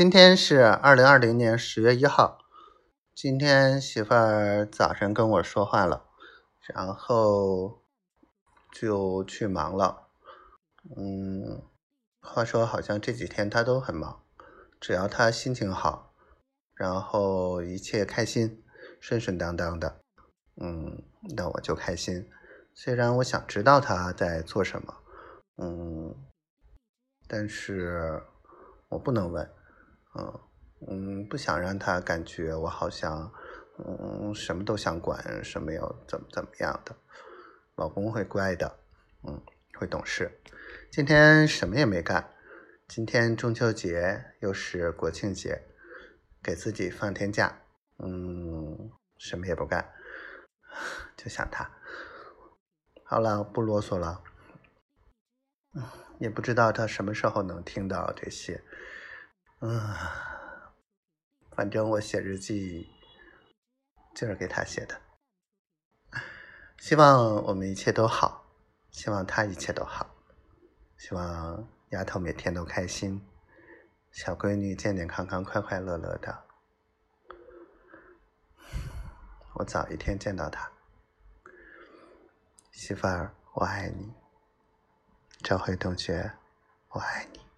今天是二零二零年十月一号。今天媳妇儿早晨跟我说话了，然后就去忙了。嗯，话说好像这几天她都很忙，只要她心情好，然后一切开心，顺顺当当的，嗯，那我就开心。虽然我想知道她在做什么，嗯，但是我不能问。嗯嗯，不想让他感觉我好像嗯什么都想管，什么要怎么怎么样的。老公会乖的，嗯，会懂事。今天什么也没干。今天中秋节又是国庆节，给自己放天假，嗯，什么也不干，就想他。好了，不啰嗦了。也不知道他什么时候能听到这些。嗯，反正我写日记就是给他写的。希望我们一切都好，希望他一切都好，希望丫头每天都开心，小闺女健健康康、快快乐乐的。我早一天见到他，媳妇儿，我爱你。赵辉同学，我爱你。